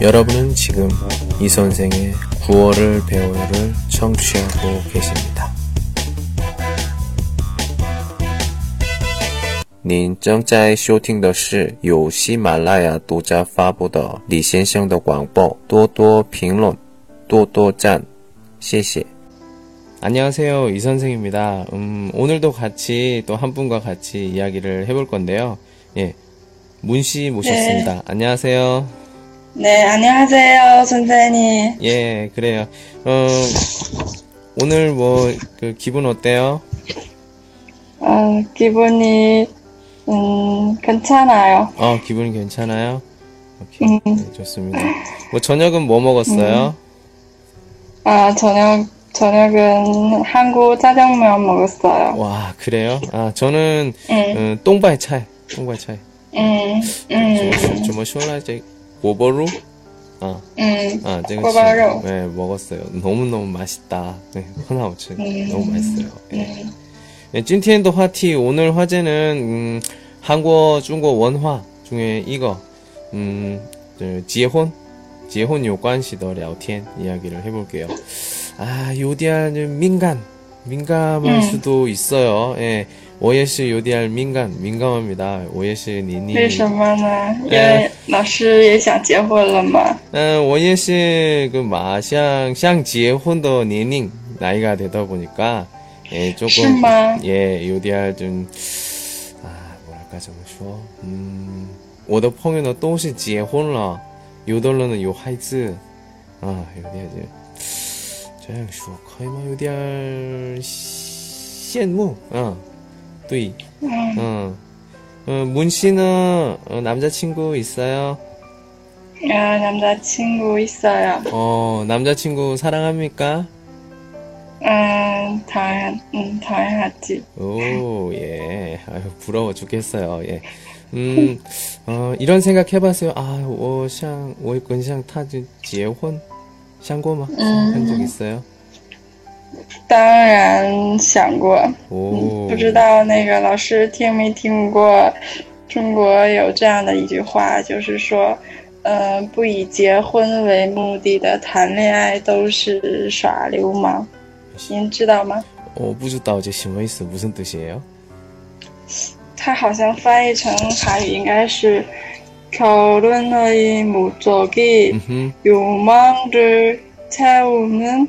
여러분은 지금 이 선생의 9월을 배워요를 청취하고 계십니다. 您正在收听的是由喜马拉雅独家发布的李先生的广播，多多评论，多多赞，谢谢。 안녕하세요. 이 선생입니다. 음, 오늘도 같이 또 한 분과 같이 이야기를 해볼 건데요. 예. 문 씨 모셨습니다. 안녕하세요. 네, 안녕하세요, 선생님. 예, 그래요. 어, 오늘 뭐, 그, 기분 어때요? 어, 기분이, 음, 괜찮아요. 어, 기분이 괜찮아요? 오케이. 음. 네, 좋습니다. 뭐, 저녁은 뭐 먹었어요? 음. 아, 저녁, 저녁은 한국 짜장면 먹었어요. 와, 그래요? 아, 저는, 음. 어, 똥발 찰, 똥발 찰. 음, 음. 좀, 좀, 좀 시원하지, 오버루? 아, 음, 아, 제가 꼬바로. 지금, 네, 먹었어요. 너무너무 맛있다. 네, 하나오츠. 음. 너무 맛있어요. 예. 음, 네, 찐티엔더 화티. 오늘 화제는, 음, 한국, 중국 원화 중에 이거, 음, 저, 지혼? 지혼 요관시더 聊天 이야기를 해볼게요. 아, 요디알 민간. 민감할 음. 수도 있어요. 예. 오 예시 요디알 민간. 민감합니다. 오예시 니니. 为什么呢？因呃为老师也想结婚了嘛。嗯，我也是그 마상 像结婚的年龄 나이가 되다 보니까 예, 조금 是吗？ 예, 요디알 좀 아, 뭐랄까 좀说, 음, 我的朋友呢都是结婚了，有的人呢有孩子，啊，有点就这样说可以吗？有点儿羡慕，嗯， 对 네. 어. 어, 문 씨는 어, 남자친구 있어요? 아, 남자친구 있어요. 어, 남자친구 사랑합니까? 아, 음, 다, 음, 다양하지. 오, 예. 아유, 부러워 죽겠어요. 예. 음, 어, 이런 생각 해봤어요. 아, 오, 샹, 오이건 샹 타지, 지에 혼? 샹고마? 음. 한적 있어요? 当然想过。 오. 不知道那个老师听没听过，中国有这样的一句话，就是说，呃，不以结婚为目的的谈恋爱都是耍流氓。您知道吗？ 어, 不知道这什么意思? 무슨 뜻이에요? 它好像翻译成韩语应该是결혼의목적이 음, 흠. 욕망을 채우는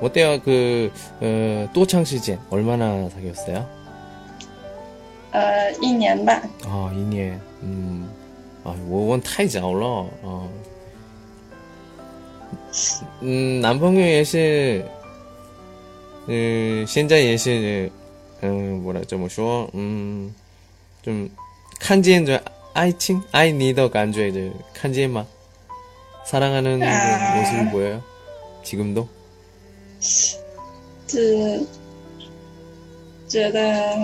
어때요? 그, 어, 또 창시진, 얼마나 사귀었어요? 어, 1년 반. 아, 1년. 음. 아, 원 타이자 올라. 어. 음, 남편이 예시 그, 현재 예시 음, 뭐라 좀 쉬워. 음. 좀 칸지엔 좀 아이칭 아이 니더 간주에 이제 칸지엔만 사랑하는 아. 모습이 보여요? 지금도? 是觉得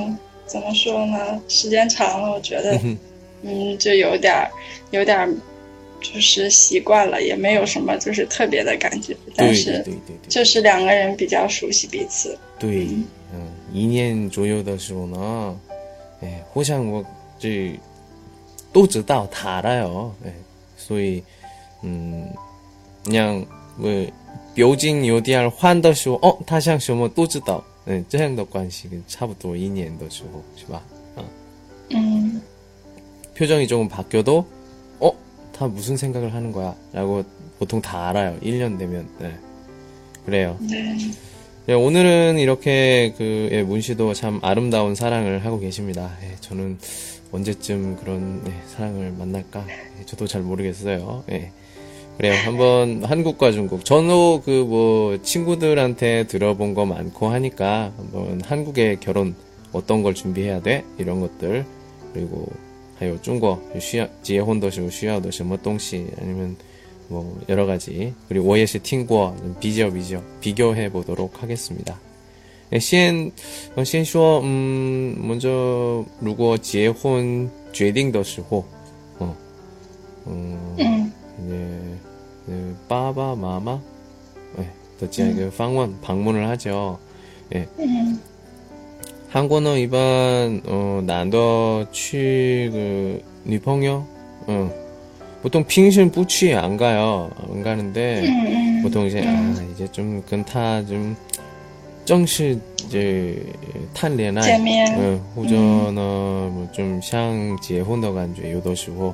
怎么说呢？时间长了，我觉得，嗯，就有点儿，有点儿，就是习惯了，也没有什么就是特别的感觉。但是，就是两个人比较熟悉彼此。对，嗯，一年左右的时候呢，哎，互相我这都知道他了哟，哎，所以，嗯，让我。 表情有点换的时候，哦，他想什么都知道，嗯，这样的关系差不多一年的时候，是吧？啊，嗯 표정이 조금 바뀌어도, 어, 다 무슨 생각을 하는 거야? 라고 보통 다 알아요. 1년 되면, 네. 그래요. 对， 네, 오늘은 이렇게 그 예, 문 씨도 참 아름다운 사랑을 하고 계십니다. 예, 저는 언제쯤 그런 예, 사랑을 만날까? 예, 저도 잘 모르겠어요. 예. 그래요. 한번 한국과 중국. 저도 그 뭐 친구들한테 들어본 거 많고 하니까 한번 한국의 결혼 어떤 걸 준비해야 돼? 이런 것들. 그리고 还有中国需要结婚的时候需要的什么东西 아니면 뭐 여러 가지 그리고 我也是听过 비교 비교 비교해 보도록 하겠습니다. 先呃先说嗯 먼저 如果结婚决定的时候 어, 음, 嗯 이제 그 빠바 마마 네, 도지아 그 방문 방문을 하죠. 嗯 한국은 일반 어 난더 취그 니펑요 어 보통 핑신 뿌취 안 가요 안 가는데 嗯 보통 이제 아 이제 좀 근타 좀 정시 이제 탄恋爱 见面 어, 호전어 뭐좀 샹结婚的 感觉有的时候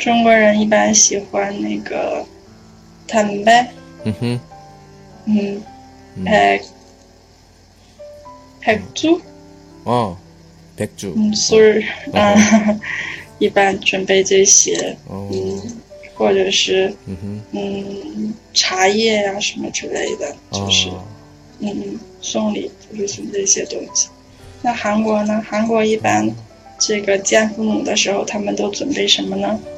中国人一般喜欢那个坦白，嗯哼，嗯，白，白猪，哦，白猪，嗯，所以，嗯，一般准备这些，嗯，或者是，嗯哼，嗯，茶叶呀什么之类的，就是，嗯，送礼就是送这些东西。那韩国呢？韩国一般这个见父母的时候，他们都准备什么呢？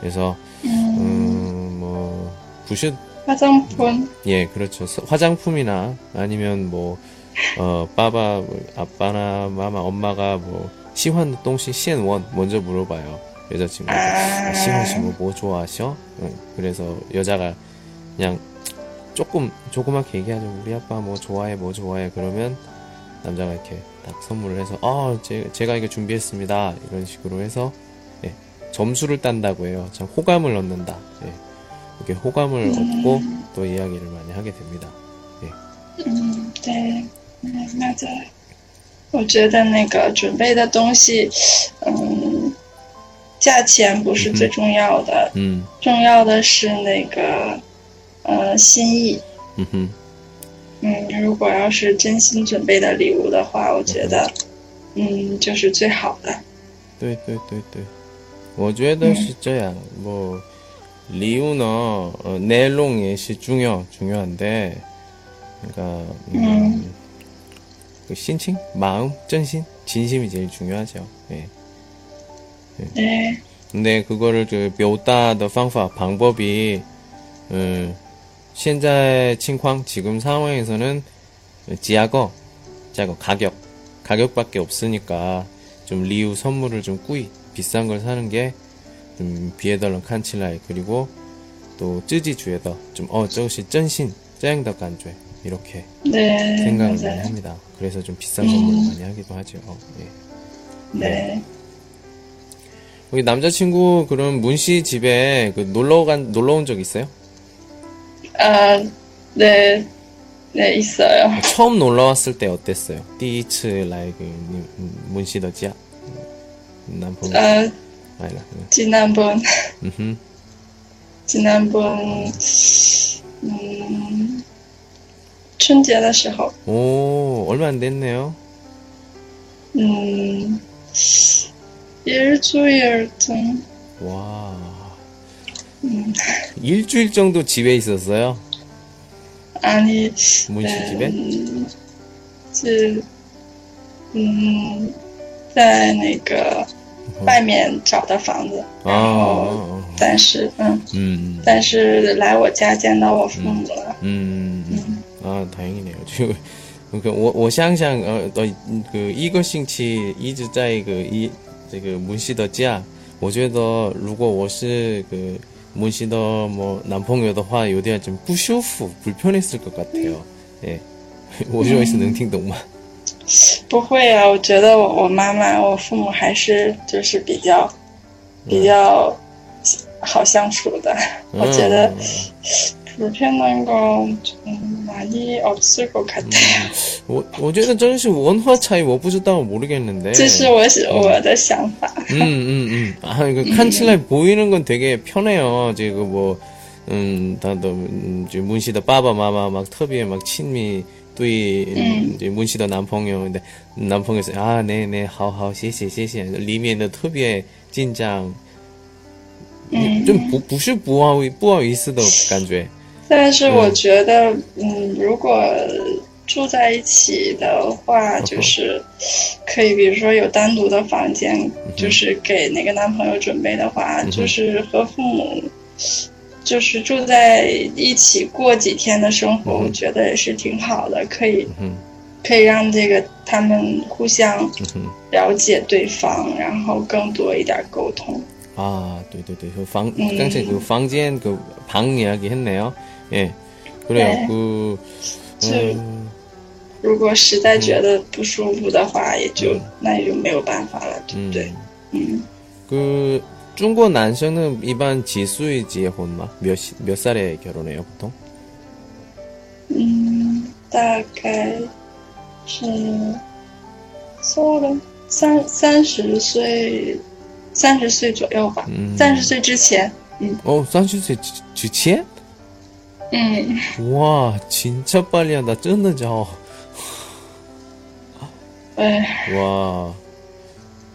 그래서 嗯， 음, 뭐 부시 화장품， 예 그렇죠. 서- 화장품이나 아니면 뭐 어, 빠바 뭐, 아빠나 마마 엄마가 뭐 시환 동시 시엔원 먼저 물어봐요 여자친구한테. 아, 시환 씨뭐 뭐 좋아하셔? 응, 그래서 여자가 그냥 조금 조그맣게 얘기하죠. 우리 아빠 뭐 좋아해 뭐 좋아해. 그러면 남자가 이렇게 딱 선물을 해서 아 제, 제가 이거 준비했습니다. 이런 식으로 해서 예, 점수를 딴다고 해요 참 호감을 얻는다 예, 이렇게 호감을 얻고 또 이야기를 많이 하게 됩니다 嗯，对，嗯，那在，我觉得那个准备的东西，嗯，价钱不是最重要的， 음, 重要的是那个，呃，心意。 음흠. 嗯，如果要是真心准备的礼物的话，我觉得，嗯，就是最好的。对对对对， 我觉得是这样。뭐 리우는 어, 내용也是 중요 중요한데, 그러니까 음, 음. 그心情, 마음,真心, 진심이 제일 중요하죠. 예. 对， 근데 그거를 그表达的 방법, 방법이 음, 现在 情况 지금 상황에서는 지하거, 지하거 가격, 가격밖에 없으니까 좀 리우 선물을 좀 꾸이 비싼 걸 사는 게 좀 비에덜런 칸칠라이 그리고 또 쯔지 주에더 좀어 저것이 쩐신 짜양더 간조에 이렇게 네, 생각을 맞아요. 많이 합니다. 그래서 좀 비싼 선물을 음. 많이 하기도 하죠. 어, 예. 네. 네. 우리 남자친구 그럼 문씨 집에 그 놀러 간 놀러 온 적 있어요? 아, 네, 네 있어요. 아, 처음 놀러 왔을 때 어땠어요? 디츠 라이그 음, 문씨 더지야? 편 呃， 아니라 지난번 음 지난번 음春节的时候， 오 얼마 안 됐네요. 嗯，일주일 좀 와 음, 일주일 정도 집에 있었어요. 아니 문씨 집에? 嗯，是嗯， 在那个外面找的房子， 아, 然后 아, 아. 但是嗯， 음, 但是来我家见到我父母了， 음, 음. 아 다행이네요. 지금 그러니까 我我想想呃的그一个星期一直在一个一这个문씨的家，我觉得如果我是个 문 씨도 뭐 남朋友的话有点좀不舒服 불편했을 것 같아요. 예. 我认为是能听懂吗？ 不会啊，我觉得我我妈妈、我父母还是就是比较比较好相处的。我觉得 불편한 거좀 많이 없을 것 같아요. 我我觉得真是文化차이 我不知道 모르겠는데. 这是我我的想法。 음, 음, 음. 아, 이거 칸칠라에 보이는 건 되게 편해요. 지금 뭐, 음, 다도, 음, 이제 문씨의 빠바, 마마, 막, 터비에 막, 친미, 对对。温馨的男朋友的男朋友说啊那那好好谢谢谢谢里面的特别紧张嗯就不不是不好不好意思的感觉 但是我觉得嗯如果住在一起的话就是可以比如说有单独的房间就是给那个男朋友准备的话就是和父母就是住在一起过几天的生活，我觉得也是挺好的，可以，可以让这个他们互相了解对方，然后更多一点沟通。 아, 对对对, 그 방, 음. 깡체 그 방间 그 방 이야기 했네요. 예. 그래요. 네. 그, 嗯，如果实在觉得不舒服的话，也就那也就没有办法了，对不对？嗯。 그 중국 남성은 일반 지수의结婚 마? 몇, 시, 몇 살에 결혼해요, 보통? 嗯，大概是三三三十岁。三十岁左右吧，三十岁之前，嗯。哦，三十岁之前？ 음. 와, 진짜 빨리 한다. 真的죠. 와.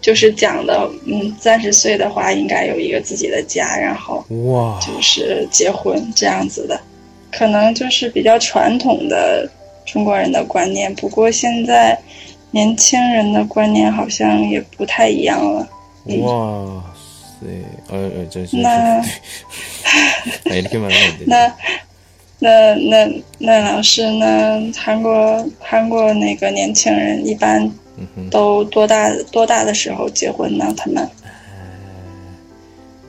就是讲的嗯三十岁的话应该有一个自己的家然后哇。就是结婚这样子的。可能就是比较传统的中国人的观念不过现在年轻人的观念好像也不太一样了。哇塞呃呃那 没 那那那那老师那韩国韩国那个年轻人一般都多大多大的时候结婚呢？他们？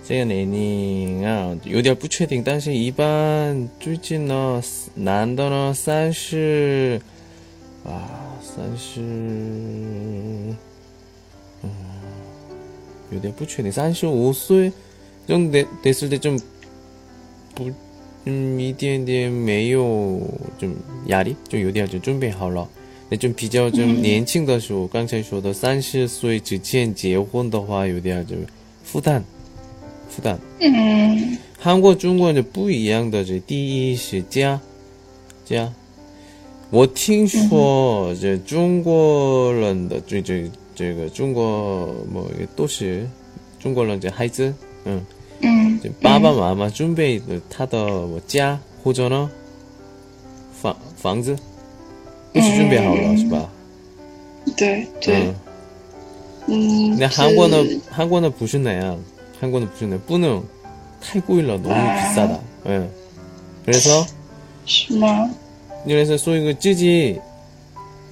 这个年龄啊，有点不确定，但是一般最近呢，男的呢三十啊三十。 요대 부추네 35岁 정도 됐을 때 좀, 부, 음, 一点点没有좀压力, 좀 요대 좀 준비 好了. 那种比较就年轻的时候刚才说的三十岁之前结婚的话有点就负担负担嗯韩国中国人不一样的这第一是家家。我听说这中国人的这这这个中国某一个都是中国人的孩子嗯。嗯爸爸妈妈准备的他的家或者呢房房子。 都是准备好了，是吧？对对，嗯，那韩国呢？韩国呢不是那样，韩国呢不是那，不能太贵了，너무비싸 다， 嗯，그래서是吗？ 그래서 소위 그 찌지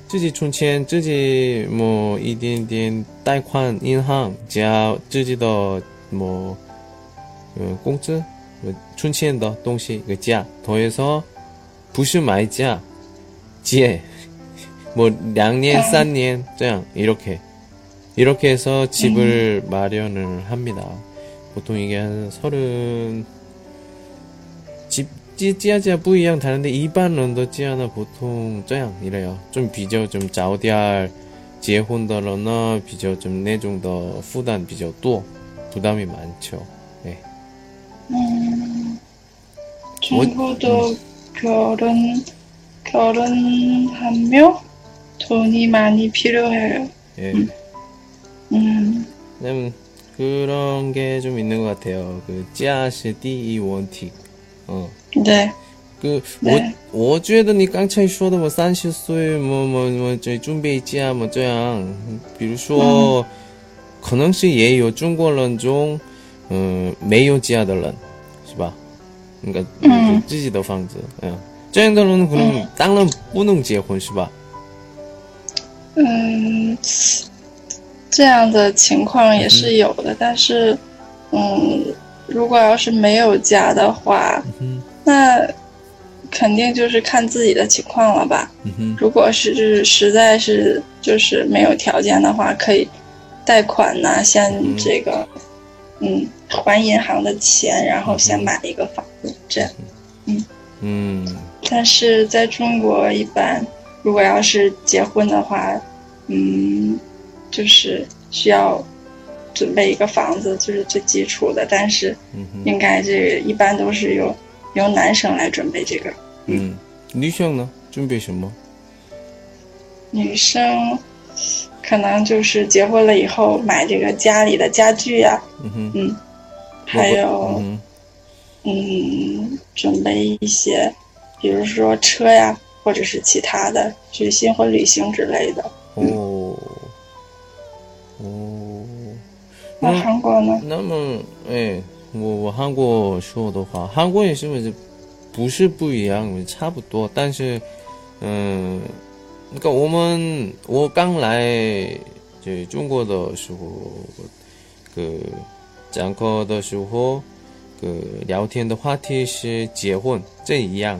自己存钱，自己么一点点贷款银行加自己的么呃工资存钱的东西个价，더해서不是买 지혜 뭐 양년 싼년 짱 이렇게 이렇게 해서 집을 음. 마련을 합니다. 보통 이게 한 서른 집 찌찌아지아 부이양 다른데 이반 런더 찌아나 보통 짱 이래요. 좀 비저 좀 자오디알 지혜 혼더 러너 비저 좀 내종 더 후단 비저 또 부담이 많죠. 네. 음, 뭐, 중국도 음. 결혼 결혼하며 돈이 많이 필요해요. 예. 음. 음. 음. 그런 게 좀 있는 것 같아요. 그, 家是第一问题. 어. 对，그, 네. 我,我觉得你刚才说的我三十岁么么么这准备嫁么这样，比如说，可能是也有中国人中，嗯、没有家的人，是吧？那个、嗯自己的房子，嗯， 这样的人可能、当然不能结婚，是吧？嗯，这样的情况也是有的，但是，嗯，如果要是没有家的话，嗯那肯定就是看自己的情况了吧。嗯如果是实在是就是没有条件的话，可以贷款呐、先这个，嗯，还银行的钱，然后先买一个房子，这样。嗯，嗯但是在中国，一般如果要是结婚的话，嗯，就是需要准备一个房子，就是最基础的。但是应该这个一般都是由由男生来准备这个，嗯，女生呢？准备什么？女生可能就是结婚了以后买这个家里的家具呀、嗯哼，嗯，还有嗯嗯，准备一些，比如说车呀，或者是其他的，去新婚旅行之类的。哼，哦，哦。那韩国呢？那么，哎，我我韩国说的话，韩国也是不是不是不一样，差不多，但是，嗯，那个我们我刚来这中国的时候，个讲课的时候，个聊天的话题是结婚，这一样。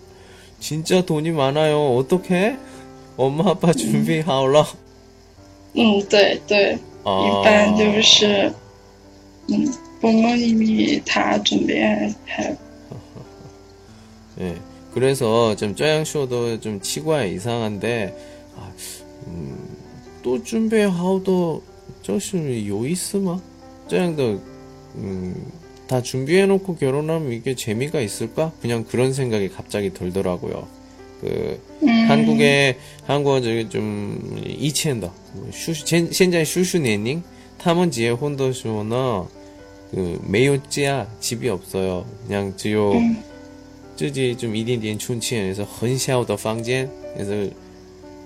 진짜 돈이 많아요. 어떡해? 엄마 아빠 준비하라. 嗯，对对， 아, 一般就是，嗯，부모님이다准备还 예. 그래서 좀 쪼양쇼도 좀 치과 이상한데, 아, 음, 또 준비하도 저시 요 있으마? 쪼양도, 음, 다 준비해놓고 결혼하면 이게 재미가 있을까? 그냥 그런 생각이 갑자기 들더라고요. 그, 嗯 한국에 한국 저기 좀 이치엔더 슈现在 슈슈年龄 他们 结婚的时候呢그 메요지야 집이 없어요. 그냥只有 嗯自己좀一点点存钱，그래서很小的房间，그래서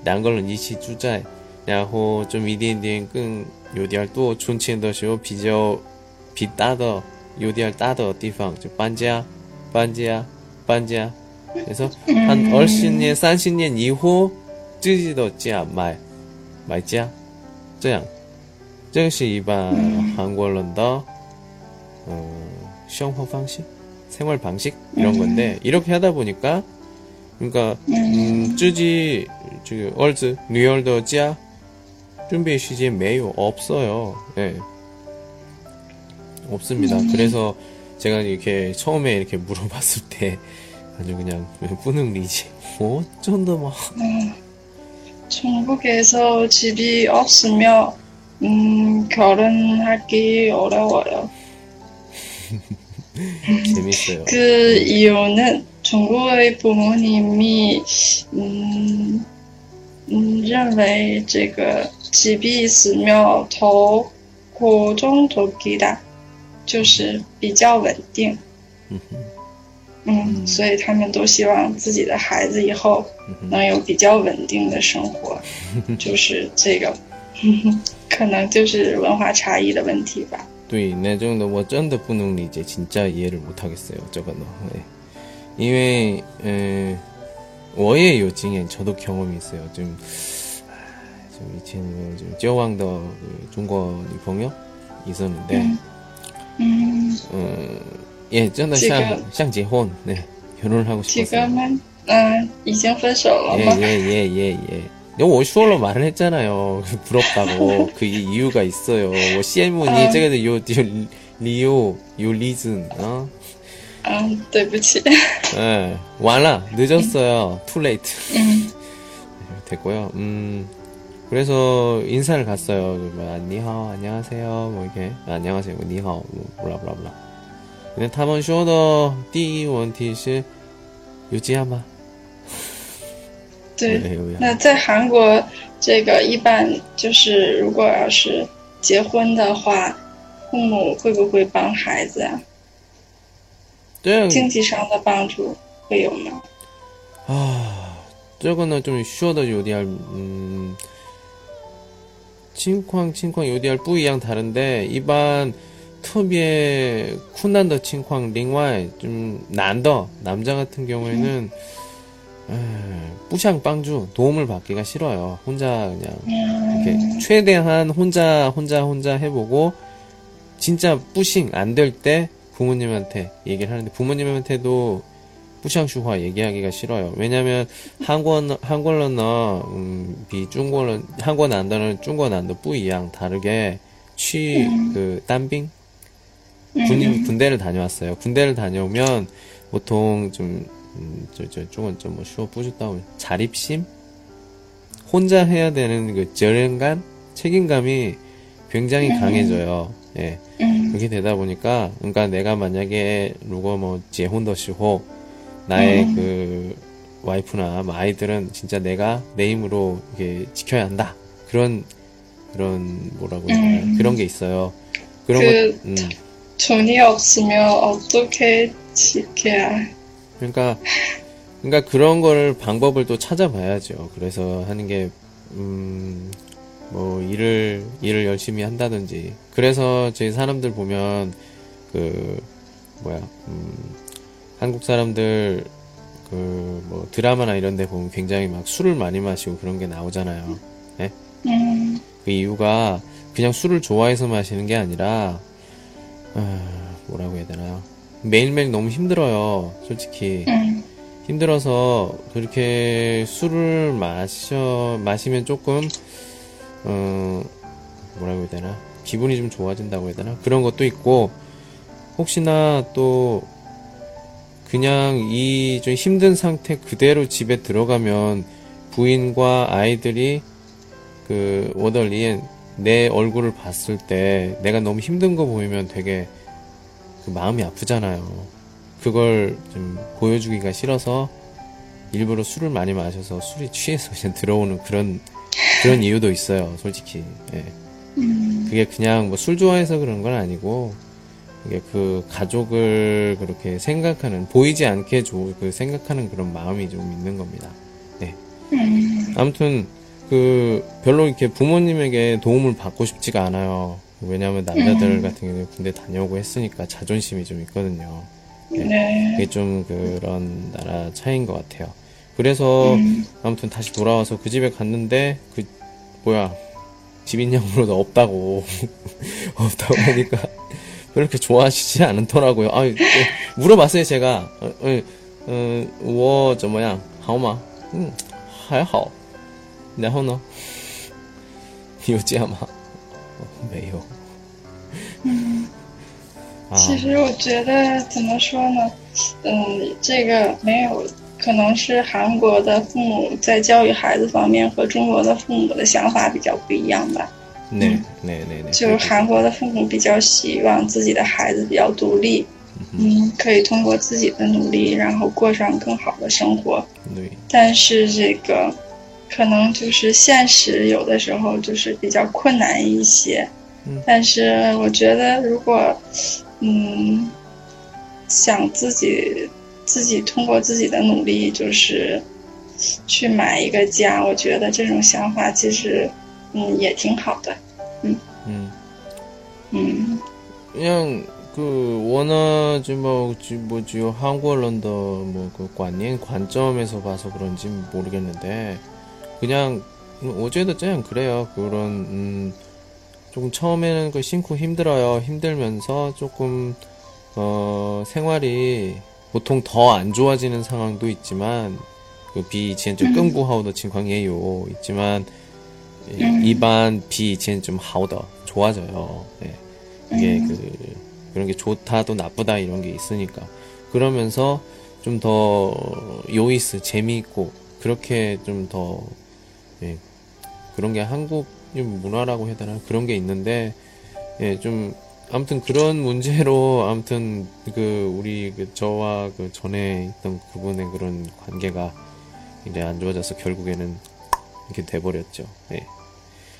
两个人一起住在，然后좀一点点更有点多存钱的时候比较比大的 有点大的地方就搬家搬家搬家，그래서 한 20年、30年以后，自己的家买买家，这样，这个是一般韩国人的嗯生活方式、 생활 방식 이런 건데 이렇게 하다 보니까 그러니까 음, 自己这个儿子女儿的家准备时间没有 없어요. 예. 없습니다. 그래서 제가 이렇게 처음에 이렇게 물어봤을 때 아주 그냥 뿌능 리지 뭐 어쩐다 막 중국에서 집이 없으면 음, 결혼하기 어려워요. 재밌어요. 그 이유는 중국의 부모님이 음, 음, 认为这个 집이 있으면 더 고정적이다， 就是比较稳定。嗯哼嗯，所以他们都希望自己的孩子以后嗯哼能有比较稳定的生活，就是这个，可能就是文化差异的问题吧。对那种的我真的不能理解 진짜 이해를 못하겠어요 저거는 네. 因为嗯我也有经验 저도 경험이 있어요 좀, 아, 좀以前좀交往的 그 중국 女朋友 있었는데 嗯 嗯， 음, 예, 真的这个像像结婚 네. 결혼을 하고 几 싶었어요 个们嗯已经分手了吗？ 예예예예 예. 요 쇼로 말을 했잖아요. 부럽다고. 그 이유가 있어요. 뭐, 羡慕你 아. 这个有有 리오, 요 리즌, 어? 嗯，对不起。 예, 완라, 늦었어요. too late. 嗯 됐고요. 음, 그래서 인사를 갔어요. 그 뭐, 니하오, 안녕하세요. 뭐, 이렇게. 아, 안녕하세요. 뭐, 니하오, 뭐, 몰라, 몰라, 몰라. 근데 他们说的第一问题是有家吗？对。没有呀。那在韩国，这个一般就是，如果要是结婚的话，父母会不会帮孩子啊？这样经济上的帮助会有吗？啊，这个呢，좀说的有点嗯， 칭쾅 칭쾅 요디알 뿌이양 다른데 이반 특비의 쿤난더 칭쾅 링와이 좀 난더 남자 같은 경우에는 뿌샹 빵주 도움을 받기가 싫어요. 혼자 그냥 이렇게 최대한 혼자 혼자 혼자 해보고 진짜 뿌싱 안 될 때 부모님한테 얘기를 하는데 부모님한테도 후샹슈화 얘기하기가 싫어요. 왜냐면 한권 한권러나 음, 비중권 한권 안다는 중권 안도 뿌이양 다르게 취그 음. 딴빙? 음. 군, 군대를 다녀왔어요. 군대를 다녀오면 보통 좀 음, 저저 조금 좀뭐 쉬워 뿌듯다고 자립심 혼자 해야 되는 그 절연감 책임감이 굉장히 강해져요. 예. 그렇게 되다 보니까 그러니까 내가 만약에 루거 뭐 재혼더시호 나의 음. 그, 와이프나 뭐 아이들은 진짜 내가 내 힘으로 이게 지켜야 한다. 그런, 그런, 뭐라고 해야. 음. 그런 게 있어요. 그런 그- 것, 음. 돈이 없으면 어떻게 지켜야? 그러니까 그러니까 그런 거를 방법을 또 찾아봐야죠. 그래서 하는 게 음, 뭐 일을 일을 열심히 한다든지. 그래서 저희 사람들 보면 그 뭐야 음, 한국 사람들 그 뭐 드라마나 이런 데 보면 굉장히 막 술을 많이 마시고 그런 게 나오잖아요. 음그 이유가 그냥 술을 좋아해서 마시는 게 아니라 아, 뭐라고 해야 되나요? 매일매일 너무 힘들어요. 솔직히. 음 힘들어서 그렇게 술을 마셔 마시면 조금 어 뭐라고 해야 되나 기분이 좀 좋아진다고 해야 되나 그런 것도 있고 혹시나 또 그냥 이 좀 힘든 상태 그대로 집에 들어가면 부인과 아이들이 그 워덜리엔 내 얼굴을 봤을 때 내가 너무 힘든 거 보이면 되게 그 마음이 아프잖아요. 그걸 좀 보여주기가 싫어서 일부러 술을 많이 마셔서 술이 취해서 그냥 들어오는 그런 그런 이유도 있어요, 솔직히. 예. 음 그게 그냥 뭐 술 좋아해서 그런 건 아니고 이게 그 가족을 그렇게 생각하는 보이지 않게 조, 그 생각하는 그런 마음이 좀 있는 겁니다. 음 아무튼 그 별로 이렇게 부모님에게 도움을 받고 싶지가 않아요. 왜냐하면 남자들 음. 같은 경우는 군대 다녀오고 했으니까 자존심이 좀 있거든요. 네. 그게 좀 그런 나라 차이인 것 같아요. 그래서 음 아무튼 다시 돌아와서 그 집에 갔는데 그 뭐야 집 있냐고 물어도 없다고 없다고 하니까 그렇게 좋아하시지 않더라고요. 아 물어봤어요 제가 어, 어, 어, 我怎么样好吗嗯还好然后呢有家吗没有嗯。啊其实我觉得怎么说呢，嗯，这个没有，可能是韩国的父母在教育孩子方面和中国的父母的想法比较不一样吧。 那那那那，就是韩国的父母比较希望自己的孩子比较独立，嗯，可以通过自己的努力，然后过上更好的生活。对，但是这个可能就是现实，有的时候就是比较困难一些。嗯，但是我觉得如果，嗯，想自己自己通过自己的努力，就是去买一个家，我觉得这种想法其实。嗯也挺好的。 음. 嗯 그냥 그 워낙 뭐 지- 뭐지 한국어런더 뭐그 관念 관점에서 봐서 그런지 모르겠는데 그냥 어제도 그냥 그래요 그런 음 조금 처음에는 그辛苦 힘들어요 힘들면서 조금 어 생활이 보통 더 안 좋아지는 상황도 있지만 그 비以前 좀 음. 更不好的情况也有 있지만 예, 음. 일반 비 이제는 좀 하우더 좋아져요. 네. 이게 음. 그 그런 게 좋다도 나쁘다 이런 게 있으니까 그러면서 좀 더 요이스 재미있고 그렇게 좀더 예, 그런 게 한국 문화라고 해야 되나 그런 게 있는데 예, 좀 아무튼 그런 문제로 아무튼 그 우리 그 저와 그 전에 있던 그분의 그런 관계가 이제 안 좋아져서 결국에는 이렇게 돼버렸죠. 예.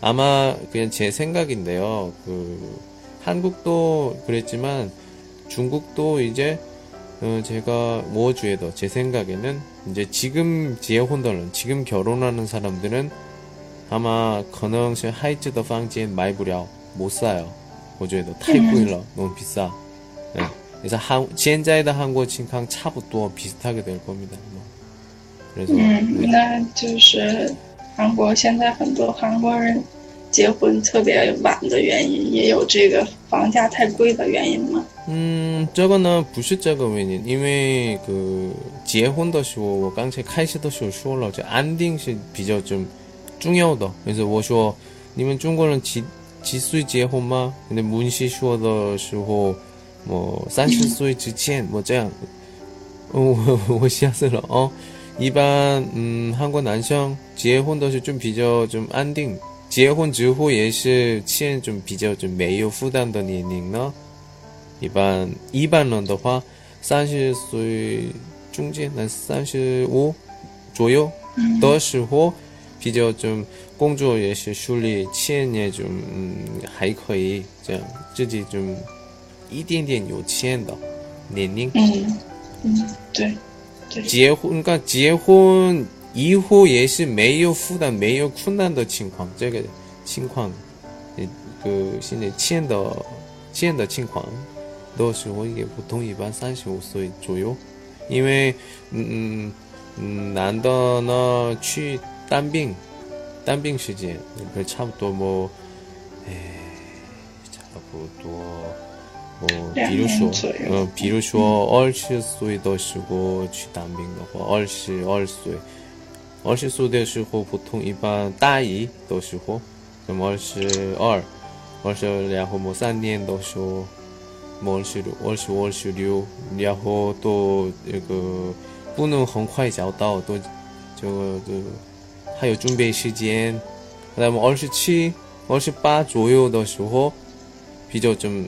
아마 그냥 제 생각인데요. 그 한국도 그랬지만 중국도 이제 어, 제가 워주에도 제 생각에는 이제 지금 지혜혼들은 지금 결혼하는 사람들은 아마 可能是孩子的房间买不了못 사요. 워주에도 太贵了 너무 비싸. 예. 그래서 한, 现在的 한국情况 差不多 비슷하게 될 겁니다. 뭐. 그래서 嗯， 네. 那就是 韩国现在很多韩国人结婚特别晚的原因也有这个房价太贵的原因吗？嗯这个呢不是这个原因因为个结婚的时候我刚才开始的时候说了这安定是比较重重要的就是我说你们中国人几几岁结婚吗你们是说的时候我三十岁之前我这样我我吓死了哦一般，嗯，韩国男生结婚的时候좀比较좀安定，结婚之后也是钱좀比较좀没有负担的年龄呢。一般一般人的话，三十岁中间，那三十五左右的时候，比较좀工作也是顺利，钱也좀嗯还可以，这样自己좀一点点有钱的年龄。嗯嗯，对对， 结婚，그러니까结婚以后也是没有负担、没有困难的情况，这个情况，呃，그现在欠的欠的情况的时候，也不同一般三十五岁左右，因为嗯嗯男的呢去当兵，当兵时间，그差不多뭐，哎，差不多。 뭐, 两比如说年左右，呃，比如说二十岁的时候去当兵的话，二十二岁，二十岁的时候，普通一般大一的时候，那么二十二、二十然后么三年的时候，么二十六、二十五、二十六，然后都那个不能很快找到，都这个这个还有准备时间，那么二十七、二十八左右的时候，比较좀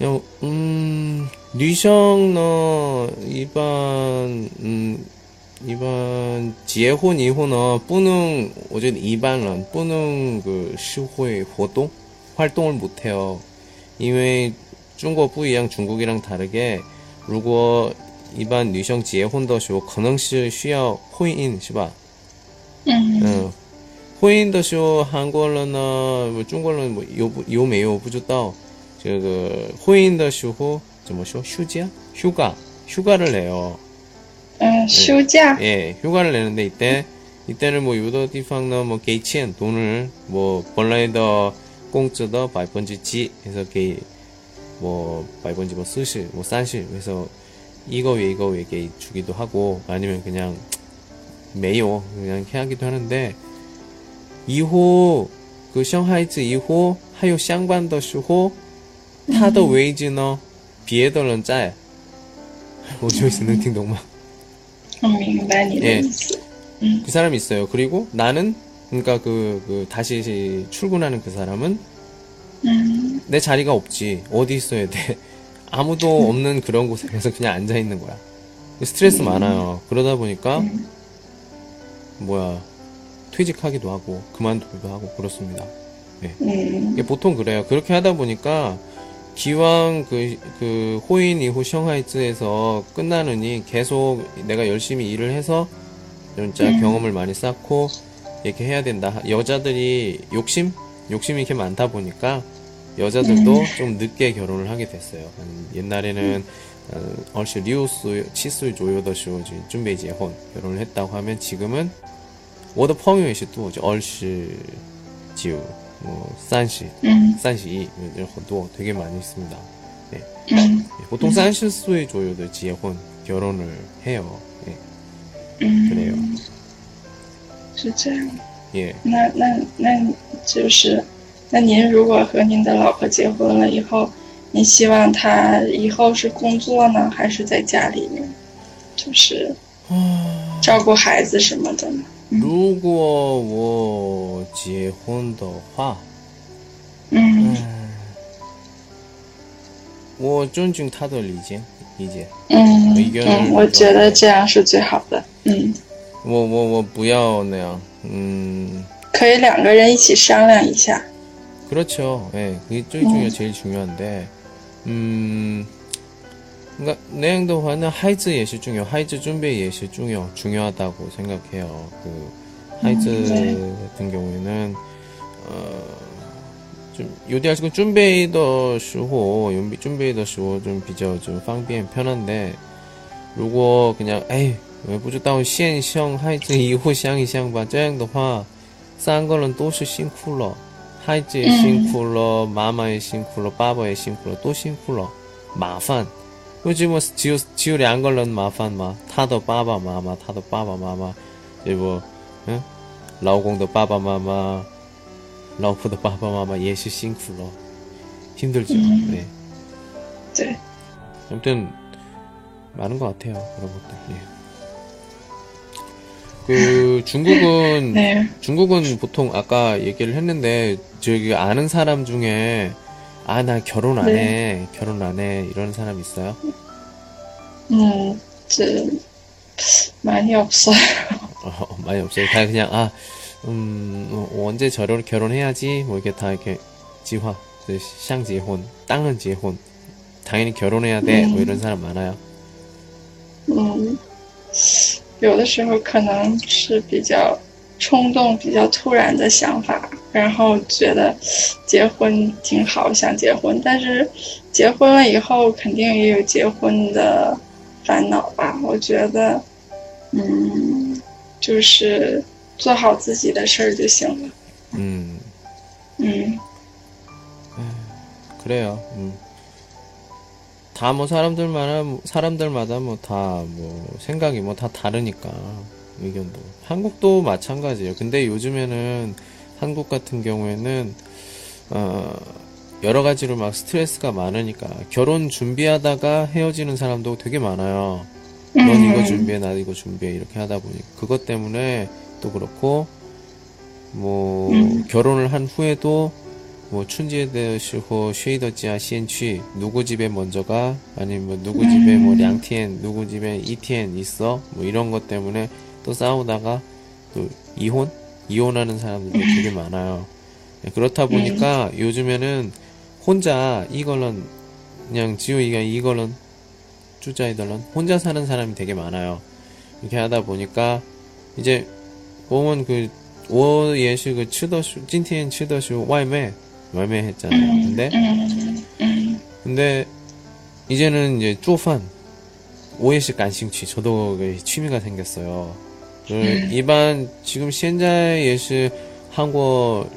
요, 음, 리샹너, 일반, 음, 일반, 结婚以后呢,不能,我觉得一般人不能个社会活动, 활동을 못 해요. 因为中国不一样, 중국이랑 다르게, 如果一般女生结婚的时候,可能是需要婚姻,是吧?嗯嗯，婚姻的时候，韩国人呢，中国人有不有没有不知道。 这个婚姻的时候怎么说？休假，휴가휴가를내요。 嗯，休假， 예, 휴가를 내는데 이때 이때는 뭐 유도地方呢, 뭐给钱 돈을 뭐本来的工资的百分之几 해서 게 뭐 말본지 뭐 쓰시 뭐 싼시 그래서 이거 왜 이거 왜 이게 주기도 하고 아니면 그냥 매요 그냥 해하기도 하는데 이호 그 샹하이즈 이호 하요 샹반더 슈호 타더 웨이즈너 비에더런 짜야 我就是能听懂吗?我明白你的 예 意思。 그 사람이 있어요. 그리고 나는 그러니까 그, 그 다시 출근하는 그 사람은 嗯 내 자리가 없지. 어디 있어야 돼? 아무도 없는 그런 곳에 가서 그냥 앉아 있는 거야. 스트레스 많아요. 그러다 보니까 뭐야 퇴직하기도 하고 그만두기도 하고 그렇습니다. 嗯 이게 보통 그래요. 그렇게 하다 보니까 기왕 그, 그 호인 이후 샹하이츠에서 끝나느니 계속 내가 열심히 일을 해서 진짜 음. 경험을 많이 쌓고 이렇게 해야 된다. 여자들이 욕심? 욕심이 이렇게 많다 보니까 여자들도 음. 좀 늦게 결혼을 하게 됐어요. 한 옛날에는 어, 얼시 리우스 치수 조요더쇼 준비지 혼 결혼을 했다고 하면 지금은 워더 펑유이시 또 얼시 지우 뭐 산시 嗯 산시 이런 것도 되게 많이 있습니다. 嗯 예, 보통 산시 수의 조요들 지혼 결혼을 해요. 예, 嗯， 그래요. 是这样。 예. 那那那就是，那您如果和您的老婆结婚了以后，您希望她以后是工作呢，还是在家里面，就是照顾孩子什么的呢？ 如果我结婚的话，嗯我尊重他的理解，理解。嗯一个人嗯，我觉得这样是最好的。嗯，我我我不要那样，嗯，可以两个人一起商量一下。 그렇죠. 예, 그게最 중요, 제일 중요한데, 음, 그러니까 내용도 하는 하이즈 예시 중요, 하이즈 준비 예시 중요, 중요하다고 생각해요. 그 하이즈 음, 같은 경우에는 어, 좀 요디할 준비 더 쉬고, 준비 준비 더 쉬고 좀 비교 좀方便 편한데, 如果 그냥 에이 不知道现象孩子以后想一想吧，这样的话，三个人都是辛苦了。孩子也辛苦了，妈妈也辛苦了，爸爸也辛苦了，都辛苦 그지 뭐 지우 지우리 안 걸런 마판 마 타도 빠바 마마 타도 빠바 마마 이뭐 응? 라오공도 빠바 마마 라오프도 빠바 마마 예시 싱쿨러 힘들죠. 음. 네. 네. 아무튼 많은 것 같아요 그런 것들. 예. 그 중국은 네. 중국은 보통 아까 얘기를 했는데 저기 아는 사람 중에 아 나 결혼 안 해 결혼 안 해 이런 사람 있어요? 嗯，这많이없어요 어, 많이 없어요. 다 그냥 아 음, 어, 언제 저를 결혼해야지 뭐 이렇게 다 이렇게 지화 샹지혼 땅은 지혼 당연히 결혼해야 돼 뭐 이런 사람 많아요. 嗯，有的时候可能是比较 冲动、比较突然的想法，然后觉得结婚挺好，想结婚，但是结婚了以后肯定也有结婚的烦恼吧。我觉得，嗯，就是做好自己的事儿就行了。 음 嗯 그래요. 음. 다 뭐 사람들마다 뭐- 사람들마다 뭐 다 뭐 생각이 뭐 다 다르니까 의견도 한국도 마찬가지예요. 근데 요즘에는 한국 같은 경우에는 어 여러 가지로 막 스트레스가 많으니까 결혼 준비하다가 헤어지는 사람도 되게 많아요. 넌 이거 嗯 준비해, 나 이거 준비해 이렇게 하다 보니 그것 때문에 또 그렇고 뭐 음. 결혼을 한 후에도 뭐 춘지에드시고 쉐이더지아 시엔취 누구 집에 먼저 가 아니면 뭐 누구 집에 뭐 음. 량티엔 누구 집에 이티엔 있어 뭐 이런 것 때문에 또 싸우다가 또 이혼 이혼하는 사람들도 되게 많아요. 네, 그렇다 보니까 요즘에는 혼자 이걸런 그냥 지우이가 이걸런 주자이들런 혼자 사는 사람이 되게 많아요. 이렇게 하다 보니까 이제 보면 그 我也是个吃的是今天吃的是外卖 外卖 했잖아요. 근데 嗯嗯 근데 이제는 이제 做饭 오해시 간싱취 저도 그 취미가 생겼어요. 음, 일반 지금 현재 也是 한국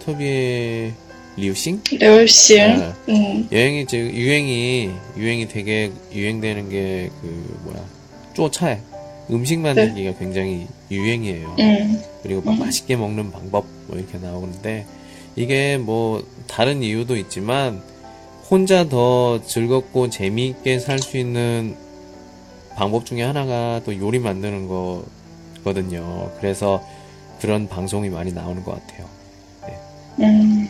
特别 流行? 流行. 아, 음. 여행이 지금 유행이 유행이 되게 유행되는 게 그 뭐야 쪼차에 음식 만들기가 네. 굉장히 유행이에요. 음. 그리고 막 음. 맛있게 먹는 방법 뭐 이렇게 나오는데 이게 뭐 다른 이유도 있지만 혼자 더 즐겁고 재미있게 살 수 있는 방법 중에 하나가 또 요리 만드는 거 거든요. 그래서 그런 방송이 많이 나오는 것 같아요. 嗯，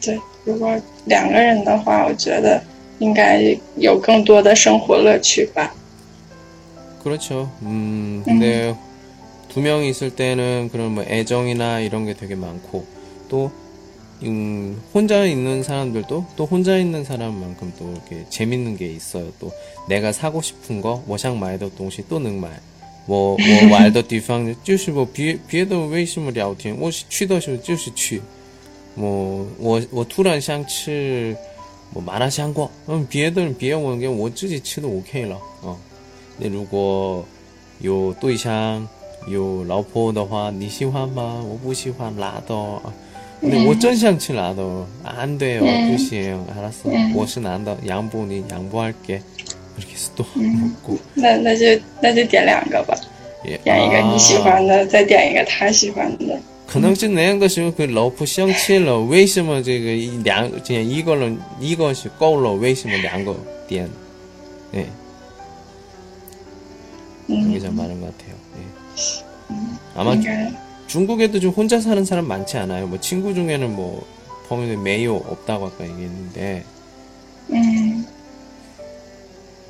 对，如果两个人的话，我觉得应该有更多的生活乐趣吧。 그렇죠. 음, 근데 두 명이 있을 때는 그런 뭐 애정이나 이런 게 되게 많고 또 음, 혼자 있는 사람들도 또 혼자 있는 사람만큼 또 이렇게 재밌는 게 있어요. 또 내가 sa고 싶은 거, 我想买的东西都能买。 我我玩的地方就是我别别的为什么聊天，我是去的时候就是去。我我我突然想吃我麻辣香锅，嗯，别的人别问给我自己吃的 OK 了啊。那如果有对象有老婆的话，你喜欢吗？我不喜欢辣的。啊근데 我真想吃辣的，안 돼요, 음. 不行，알았어， 음. 我是男的，양보你양보할게。 이렇게해서또 먹고 那那就那就点两个吧， 예. 点一个你喜 아, 欢的，再点一个他喜欢的。可能是那样的时候，그老婆生气了，为什么这个一两这样一个人一个是够了，为什么两个点？예, 嗯 그게 좀 많은 것 같아요. 예. 아마 应该 중국에도 좀 혼자 사는 사람 많지 않아요? 뭐 친구 중에는 뭐朋友 메요 없다고 아까 얘기했는데, 嗯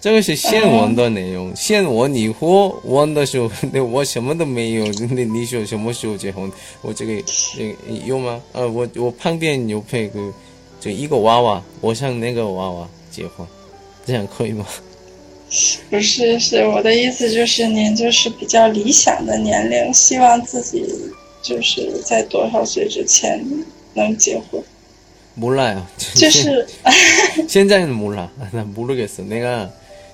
这个是现闻的内容，现闻以后闻的时候，那我什么都没有。那你说什么时候结婚？我这个这个有吗？呃，我我旁边有配个就一个娃娃，我想那个娃娃结婚，这样可以吗？不是，是我的意思就是您就是比较理想的年龄，希望自己就是在多少岁之前能结婚， 몰라요. 就是 현재는 몰라. 난 모르겠어. 내가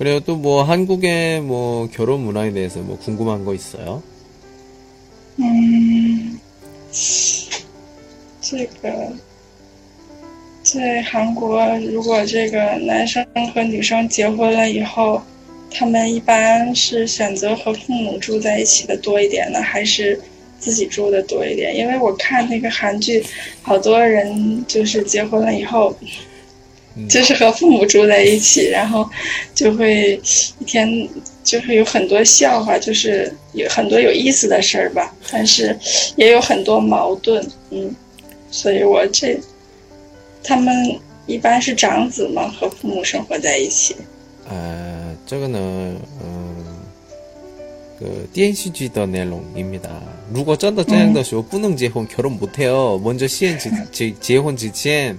그래요. 또 뭐 한국의 뭐 결혼 문화에 대해서 뭐 궁금한 거 있어요? 嗯，这个在韩国，如果这个男生和女生结婚了以后，他们一般是选择和父母住在一起的多一点呢，还是自己住的多一点？因为我看那个韩剧，好多人就是结婚了以后，嗯 就是和父母住在一起，然后就会一天就会有很多笑话，就是有很多有意思的事儿吧，但是也有很多矛盾，嗯，所以我这他们一般是长子嘛，和父母生活在一起， 아, 저거는 어, 그 DNCG 더 내용입니다. 如果真的这样的时候不能结婚 결혼 못 해요. 먼저 先之结结婚之前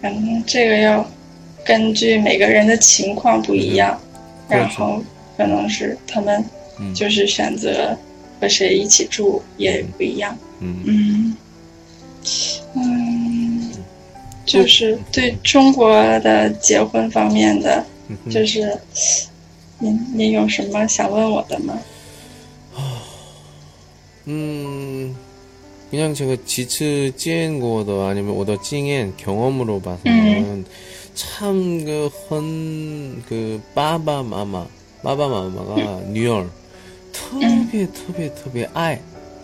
反正这个要根据每个人的情况不一样，嗯然后可能是他们嗯。就是选择和谁一起住也不一样。嗯.嗯，嗯，就是对中国的结婚方面的，嗯就是您您有什么想问我的吗？ 음, 그냥 제가 지츠 찐 거도 아니면 오더 찡엔 경험으로 봐서는 참 그 헌, 그, 빠바마마, 빠바마마가 뉴얼,特别, 特别, 特别 爱,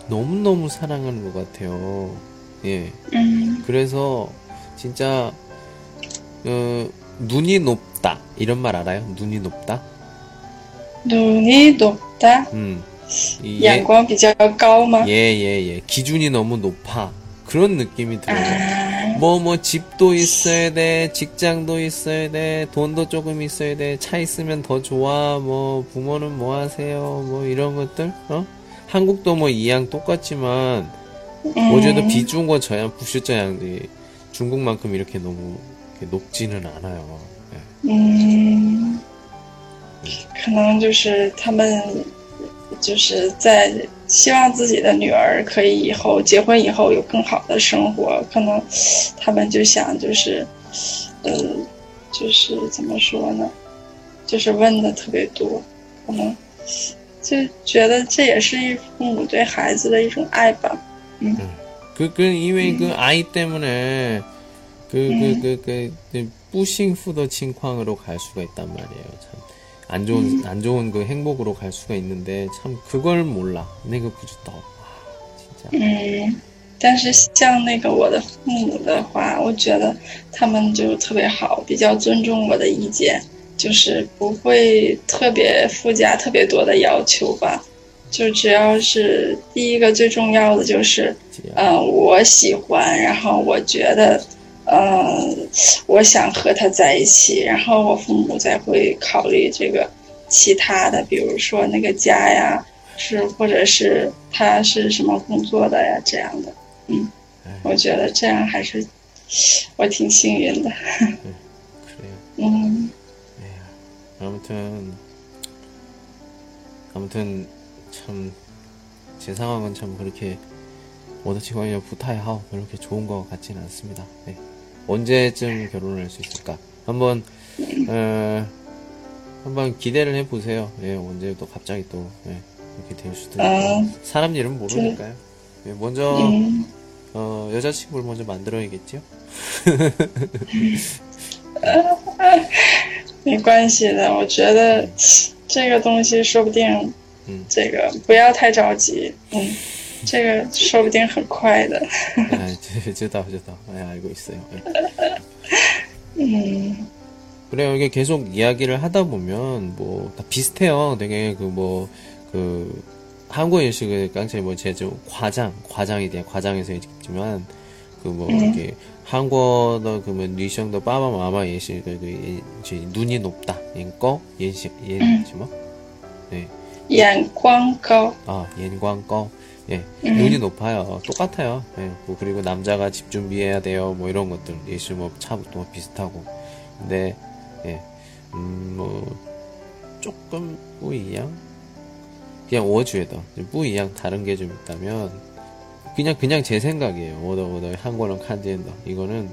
너무너무 사랑하는 것 같아요. 예. 嗯 그래서, 진짜, 어, 눈이 높다. 이런 말 알아요? 눈이 높다? 努力높다 음. 이 眼光比较高吗？ 예, 예, 예. 기준이 너무 높아. 그런 느낌이 들어요. 啊， 뭐, 뭐, 집도 있어야 돼, 직장도 있어야 돼, 돈도 조금 있어야 돼, 차 있으면 더 좋아, 뭐, 부모는 뭐 하세요, 뭐, 이런 것들, 어? 한국도 뭐, 이양 똑같지만, 嗯 어제도 비중과 저양, 부슈저양이 중국만큼 이렇게 너무 이렇게 높지는 않아요. 예. 嗯，可能就是他们 就是在希望自己的女儿可以以后结婚以后有更好的生活，可能他们就想就是，呃，就是怎么说呢，就是问的特别多，可能就觉得这也是一父母对孩子的一种爱吧。 그, 그, 이외 그 아이 때문에, 그, 그, 그, 그, 그, 뿌싱푸더 칭쾅으로 갈 수가 있단 말이에요. 참. 안 좋은, 안 좋은 그 행복으로 갈 수가 있는데, 참, 그걸 몰라. 내가 부주다. 진짜. 嗯，但是像那个我的父母的话，我觉得他们就特别好，比较尊重我的意见，就是不会特别附加特别多的要求吧。就只要是第一个最重要的就是， 진짜. 嗯、我喜欢，然后我觉得， 嗯、我想和他在一起，然后我父母才会考虑这个其他的，比如说那个家呀，是或者是他是什么工作的呀这样的。嗯，我觉得这样还是我挺幸运的。 그래요. 嗯 아무튼, 아무튼, 참, 제 상황은 참 그렇게, 워더치관이냐 부타이하오, 그렇게 좋은 것 같지는 않습니다. 네. 언제쯤 결혼을 할 수 있을까? 한번, 어, 한번 기대를 해보세요. 예, 언제 또 갑자기 또, 예, 이렇게 될 수도 있고. 음. 사람 일은 모르니까요. 예, 먼저, 嗯 어, 여자친구를 먼저 만들어야겠죠? 没关系的，我觉得这个东西说不定，嗯这个不要太着急，嗯， 这个说不定很快的， 아, 저, 저다, 저다. 예, 알고 있어요. 예. 嗯 그래요. 이게 계속 이야기를 하다 보면 뭐 다 비슷해요. 되게 그 뭐 그 한국 예식을 깡체 뭐 제주 과장 과장이 돼 과장에서 있지만 그 뭐 음. 이렇게 한국의 그뭐 리성도 빠바 마마 예식 그, 그 예- 이제 눈이 높다 인꺼 예식 예 음. 뭐 네. 眼光高， 아, 연광꺼. 예, 음. 눈이 높아요. 똑같아요. 예, 뭐 그리고 남자가 집 준비해야 돼요. 뭐 이런 것들. 예시 뭐 차부터 비슷하고. 근데, 예, 음, 뭐, 조금 뿌이양? 그냥 워주에도 뿌이양 다른 게 좀 있다면, 그냥, 그냥 제 생각이에요. 워더, 워더, 한국어는 칸지엔더. 이거는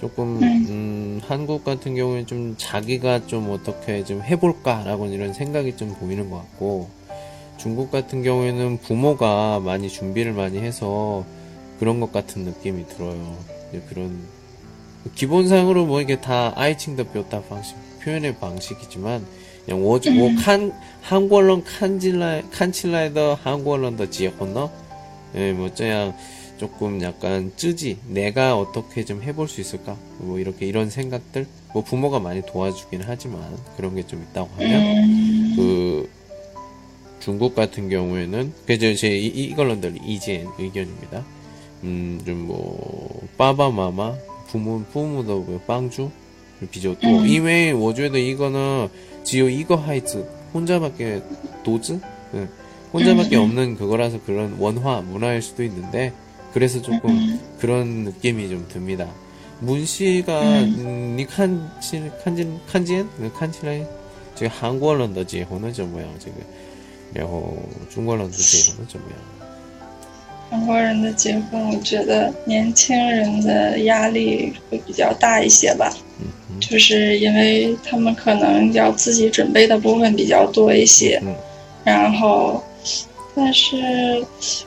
조금, 음. 음, 한국 같은 경우에 좀 자기가 좀 어떻게 좀 해볼까라고 이런 생각이 좀 보이는 것 같고, 중국 같은 경우에는 부모가 많이 준비를 많이 해서 그런 것 같은 느낌이 들어요. 그런 기본상으로 뭐 이게 다 아이칭더 뼈다 방식 표현의 방식이지만 그냥 워즈 뭐칸 한국어론 칸질라 칸칠라이더 한국어론 더 지역언어 예뭐 저양 조금 약간 쯔지 내가 어떻게 좀 해볼 수 있을까? 뭐 이렇게 이런 생각들? 뭐 부모가 많이 도와주긴 하지만 그런 게 좀 있다고 하면 嗯그 중국 같은 경우에는 그래서 제 이걸런들 이젠 의견입니다. 음, 좀뭐 빠바마마 부문 부모도 빵주 비줬고 음. 이외에 워즈에도 이거는 지요 이거 하이즈 혼자밖에 도즈 응. 혼자밖에 음. 없는 그거라서 그런 원화 문화일 수도 있는데 그래서 조금 음. 그런 느낌이 좀 듭니다. 문씨가 음. 음, 니 칸지 칸지 칸지엔 칸지라이 지금 한국어 런더지 혼은 저 뭐야 지금 然后中国人的结婚的怎么样？韩国人的结婚，我觉得年轻人的压力会比较大一些吧，就是因为他们可能要自己准备的部分比较多一些，嗯然后，但是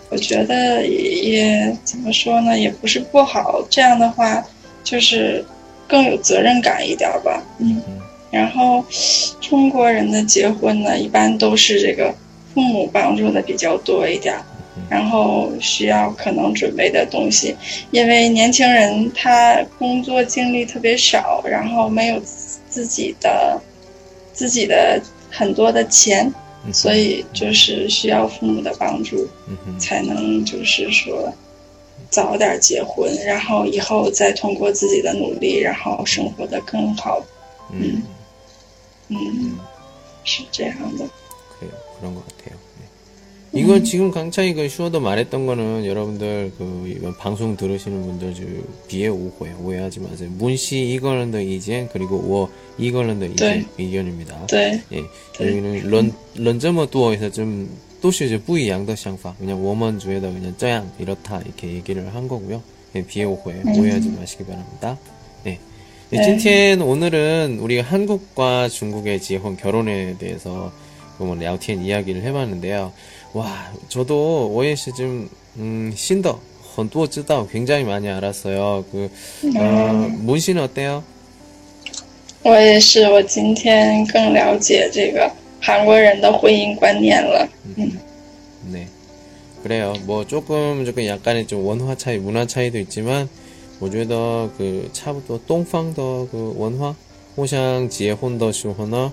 我觉得也也怎么说呢，也不是不好。这样的话，就是更有责任感一点吧，嗯。然后，中国人的结婚呢，一般都是这个父母帮助的比较多一点。儿，然后需要可能准备的东西，因为年轻人他工作经历特别少，然后没有自己的自己的很多的钱，嗯所以就是需要父母的帮助，才能就是说早点结婚，然后以后再通过自己的努力，然后生活的更好。嗯,嗯，是这样的。 그런 것 같아요. 네. 이건 음. 지금 강창이 그 슈어도 말했던 거는 여러분들 그 이번 방송 들으시는 분들 비에 오고요 오해하지 마세요. 문씨 一个人的 意见 그리고 我 一个人的 意见 의견입니다. 네. 예, 네. 여기는 人 人这么 多에서 좀 都是 이제 不一 样的 想法 그냥 我们觉得 그냥 这样 이렇다 이렇게 얘기를 한 거고요. 예, 비에 오고요 음. 오해하지 마시기 바랍니다. 네. 예, 네. 今天 오늘은 우리 한국과 중국의 结婚 결혼에 대해서 뭐聊天 이야기를 해봤는데요. 와, 저도 오해시 좀 음, 신더 很多知道 굉장히 많이 알았어요. 그 어, 문 씨는 어때요? 我也是，我今天更了解这个韩国人的婚姻观念了。 네. 그래요. 뭐 조금 조금 약간의 좀 원화 차이, 문화 차이도 있지만, 我觉得그差不多东方的그文化互相结婚的时候呢，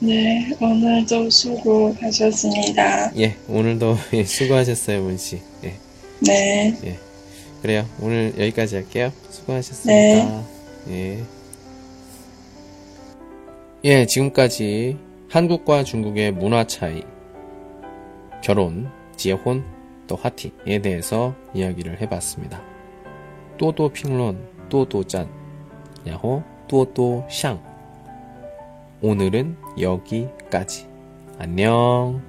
嗯，对，오늘도 수고하셨습니다。 예, 오늘도 예, 수고하셨어요, 문 씨. 예, 네, 그래요. 오늘 여기까지 할게요. 수고하셨습니다. 예. 예, 지금까지 한국과 중국의 문화 차이, 결혼, 지혼, 또 화티에 대해서 이야기를 해봤습니다. 또또 평론, 또또 짠, 야호, 또또 샹. 오늘은 여기까지. 안녕.